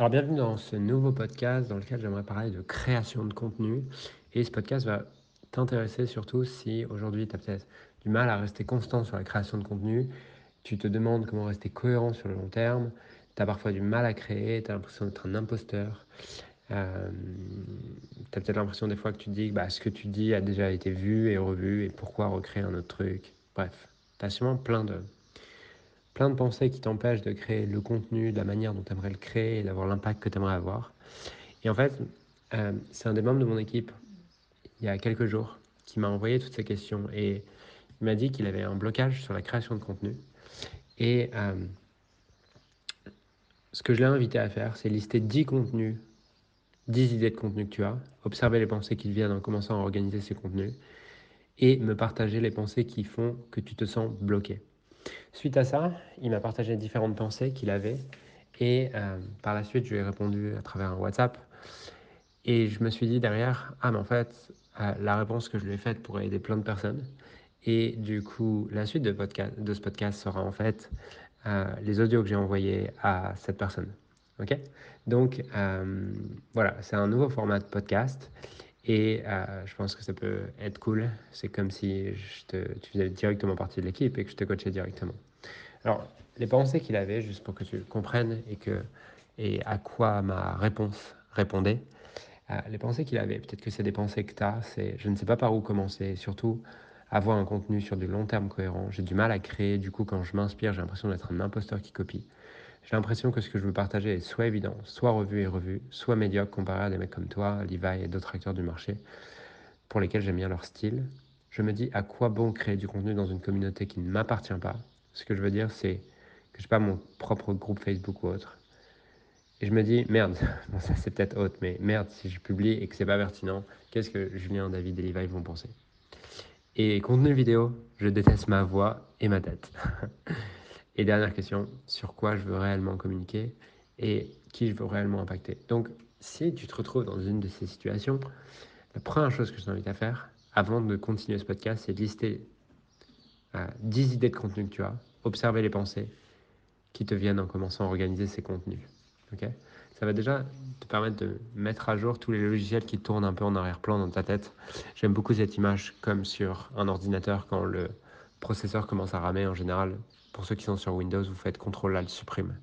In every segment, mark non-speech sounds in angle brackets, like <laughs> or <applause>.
Alors bienvenue dans ce nouveau podcast dans lequel j'aimerais parler de création de contenu. Et ce podcast va t'intéresser surtout si aujourd'hui tu as peut-être du mal à rester constant sur la création de contenu, tu te demandes comment rester cohérent sur le long terme, tu as parfois du mal à créer, tu as l'impression d'être un imposteur, euh, tu as peut-être l'impression des fois que tu dis bah, ce que tu dis a déjà été vu et revu et pourquoi recréer un autre truc. Bref, tu as sûrement plein de, plein de pensées qui t'empêchent de créer le contenu de la manière dont tu aimerais le créer et d'avoir l'impact que tu aimerais avoir. Et en fait, euh, c'est un des membres de mon équipe, il y a quelques jours, qui m'a envoyé toutes ces questions et il m'a dit qu'il avait un blocage sur la création de contenu. Et euh, ce que je l'ai invité à faire, c'est lister 10 contenus, 10 idées de contenu que tu as, observer les pensées qui viennent en commençant à organiser ces contenus et me partager les pensées qui font que tu te sens bloqué. Suite à ça, il m'a partagé différentes pensées qu'il avait et euh, par la suite, je lui ai répondu à travers un WhatsApp et je me suis dit derrière, ah mais en fait, euh, la réponse que je lui ai faite pourrait aider plein de personnes. Et du coup, la suite de, podcast, de ce podcast sera en fait euh, les audios que j'ai envoyés à cette personne. Ok? Donc voilà, c'est un nouveau format de podcast. Et euh, je pense que ça peut être cool. C'est comme si tu faisais directement partie de l'équipe et que je te coachais directement. Alors, les pensées qu'il avait, juste pour que tu comprennes et, que, et à quoi ma réponse répondait, euh, les pensées qu'il avait, peut-être que c'est des pensées que tu as, c'est je ne sais pas par où commencer, surtout avoir un contenu sur du long terme cohérent. J'ai du mal à créer, du coup, quand je m'inspire, j'ai l'impression d'être un imposteur qui copie. J'ai l'impression que ce que je veux partager est soit évident, soit revu et revu, soit médiocre comparé à des mecs comme toi, Levi et d'autres acteurs du marché pour lesquels j'aime bien leur style. Je me dis à quoi bon créer du contenu dans une communauté qui ne m'appartient pas. Ce que je veux dire, c'est que je n'ai pas mon propre groupe Facebook ou autre. Et je me dis, merde, <laughs> bon, ça c'est peut-être haute, mais merde, si je publie et que c'est pas pertinent, qu'est-ce que Julien, David et Levi vont penser? Et contenu vidéo, je déteste ma voix et ma tête. <laughs> Et dernière question, sur quoi je veux réellement communiquer et qui je veux réellement impacter. Donc, si tu te retrouves dans une de ces situations, la première chose que je t'invite à faire, avant de continuer ce podcast, c'est de lister 10 euh, idées de contenu que tu as, observer les pensées qui te viennent en commençant à organiser ces contenus. ok? Ça va déjà te permettre de mettre à jour tous les logiciels qui tournent un peu en arrière-plan dans ta tête. J'aime beaucoup cette image comme sur un ordinateur quand le processeur commence à ramer en général. Pour ceux qui sont sur Windows, vous faites CTRL ALT supprime.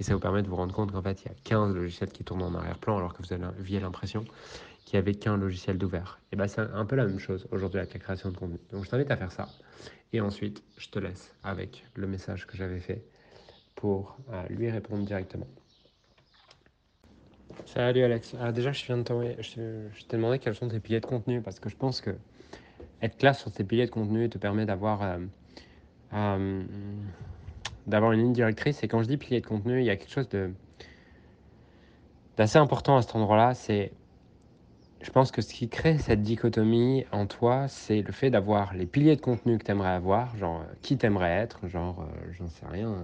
Et ça vous permet de vous rendre compte qu'en fait, il y a 15 logiciels qui tournent en arrière-plan alors que vous aviez l'impression qu'il n'y avait qu'un logiciel d'ouvert. Et bien, c'est un peu la même chose aujourd'hui avec la création de contenu. Donc, je t'invite à faire ça. Et ensuite, je te laisse avec le message que j'avais fait pour euh, lui répondre directement. Salut Alex. Ah, déjà, je viens de je t'ai demandé quels sont tes piliers de contenu parce que je pense que être classe sur tes piliers de contenu te permet d'avoir euh, euh, d'avoir une ligne directrice. Et quand je dis pilier de contenu, il y a quelque chose de d'assez important à cet endroit-là. C'est, je pense que ce qui crée cette dichotomie en toi, c'est le fait d'avoir les piliers de contenu que tu aimerais avoir, genre euh, qui t'aimerais être, genre, j'en sais rien,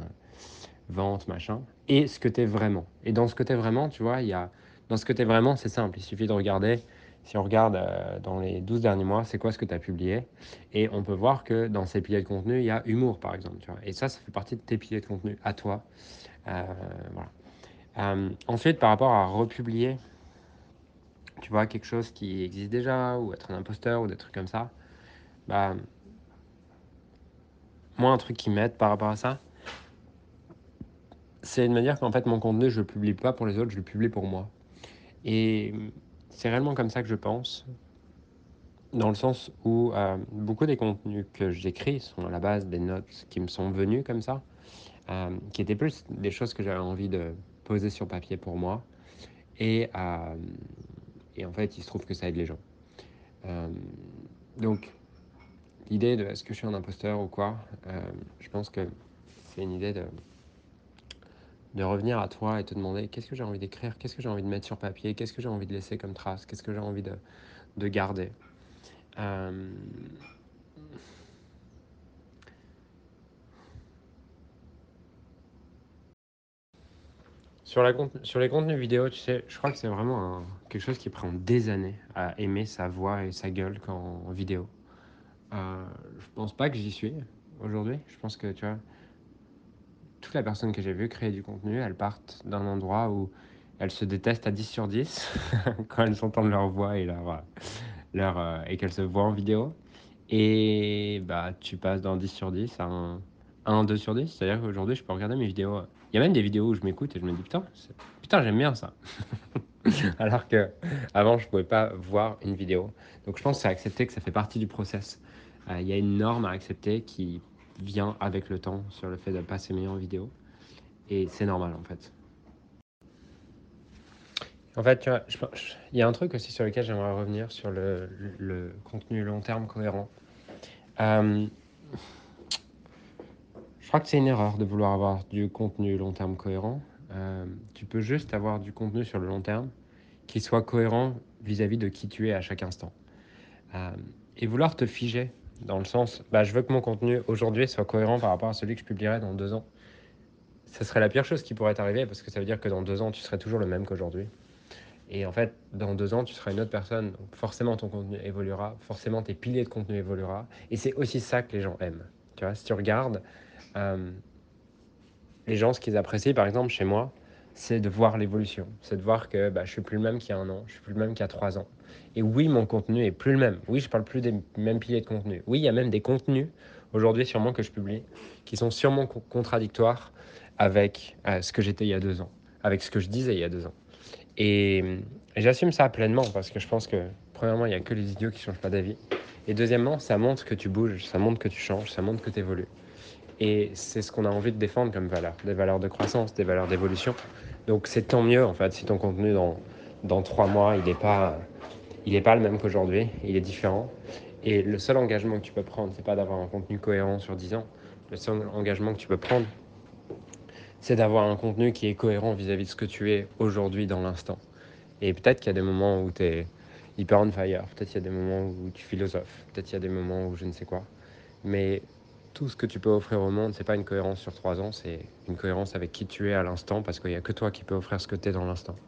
vente, machin, et ce que tu es vraiment. Et dans ce que tu es vraiment, tu vois, il y a, dans ce que tu es vraiment, c'est simple. Il suffit de regarder si on regarde euh, dans les 12 derniers mois, c'est quoi ce que tu as publié? Et on peut voir que dans ces piliers de contenu, il y a humour, par exemple. Et ça, ça fait partie de tes piliers de contenu à toi. Euh. Euh, ensuite, par rapport à republier, tu vois, quelque chose qui existe déjà, ou être un imposteur, ou des trucs comme ça, bah, moi, un truc qui m'aide par rapport à ça, c'est de me dire qu'en fait, mon contenu, je le publie pas pour les autres, je le publie pour moi. Et c'est réellement comme ça que je pense, dans le sens où euh, beaucoup des contenus que j'écris sont à la base des notes qui me sont venues comme ça, euh, qui étaient plus des choses que j'avais envie de poser sur papier pour moi. Et, euh, et en fait, il se trouve que ça aide les gens. donc, l'idée de est-ce que je suis un imposteur ou quoi, je pense que c'est une idée de de revenir à toi et te demander qu'est-ce que j'ai envie d'écrire, qu'est-ce que j'ai envie de mettre sur papier, qu'est-ce que j'ai envie de laisser comme trace, qu'est-ce que j'ai envie de, de garder? Euh, sur, la, sur les contenus vidéo, tu sais, je crois que c'est vraiment quelque chose qui prend des années à aimer sa voix et sa gueule quand, en vidéo. Euh, je pense pas que j'y suis aujourd'hui. Je pense que tu vois, toutes les personnes que j'ai vues créer du contenu, elles partent d'un endroit où elles se détestent à 10 sur 10 <laughs> quand elles entendent leur voix et, leur, leur, euh, et qu'elles se voient en vidéo. Et bah, tu passes d'un 10 sur 10 à un 1, 2 sur 10. C'est-à-dire qu'aujourd'hui, je peux regarder mes vidéos. Il y a même des vidéos où je m'écoute et je me dis putain, putain j'aime bien ça. <laughs> Alors que avant, je pouvais pas voir une vidéo. Donc je pense que c'est accepter que ça fait partie du process. Euh, il y a une norme à accepter qui vient avec le temps sur le fait de pas s'aimer en vidéo. Et c'est normal en fait. En fait, tu vois, il y a un truc aussi sur lequel j'aimerais revenir sur le, contenu long terme cohérent. Euh, je crois que c'est une erreur de vouloir avoir du contenu long terme cohérent. Euh, tu peux juste avoir du contenu sur le long terme qui soit cohérent vis-à-vis de qui tu es à chaque instant. Euh, et vouloir te figer dans le sens, bah, je veux que mon contenu aujourd'hui soit cohérent par rapport à celui que je publierai dans deux ans. Ce serait la pire chose qui pourrait t'arriver parce que ça veut dire que dans deux ans, tu serais toujours le même qu'aujourd'hui. Et en fait, dans deux ans, tu seras une autre personne. Forcément, ton contenu évoluera. Forcément, tes piliers de contenu évoluera. Et c'est aussi ça que les gens aiment. Tu vois, si tu regardes, euh, les gens, ce qu'ils apprécient, par exemple, chez moi, c'est de voir l'évolution. C'est de voir que bah, je suis plus le même qu'il y a un an, je suis plus le même qu'il y a trois ans. Et oui, mon contenu est plus le même. Oui, je parle plus des mêmes piliers de contenu. Oui, il y a même des contenus aujourd'hui sûrement que je publie qui sont sûrement contradictoires avec euh, ce que j'étais il y a deux ans, avec ce que je disais il y a deux ans. Et, j'assume ça pleinement parce que je pense que, premièrement, il n'y a que les idiots qui ne changent pas d'avis. Et deuxièmement, ça montre que tu bouges, ça montre que tu changes, ça montre que tu évolues. Et c'est ce qu'on a envie de défendre comme valeur, des valeurs de croissance, des valeurs d'évolution. Donc c'est tant mieux en fait si ton contenu dans, trois mois, il n'est pas, pas le même qu'aujourd'hui, il est différent. Et le seul engagement que tu peux prendre, c'est pas d'avoir un contenu cohérent sur dix ans. Le seul engagement que tu peux prendre, c'est d'avoir un contenu qui est cohérent vis-à-vis de ce que tu es aujourd'hui dans l'instant. Et peut-être qu'il y a des moments où tu es hyper on fire, peut-être qu'il y a des moments où tu philosophes, peut-être qu'il y a des moments où je ne sais quoi. Mais tout ce que tu peux offrir au monde, c'est pas une cohérence sur trois ans, c'est une cohérence avec qui tu es à l'instant, parce qu'il n'y a que toi qui peux offrir ce que tu es dans l'instant.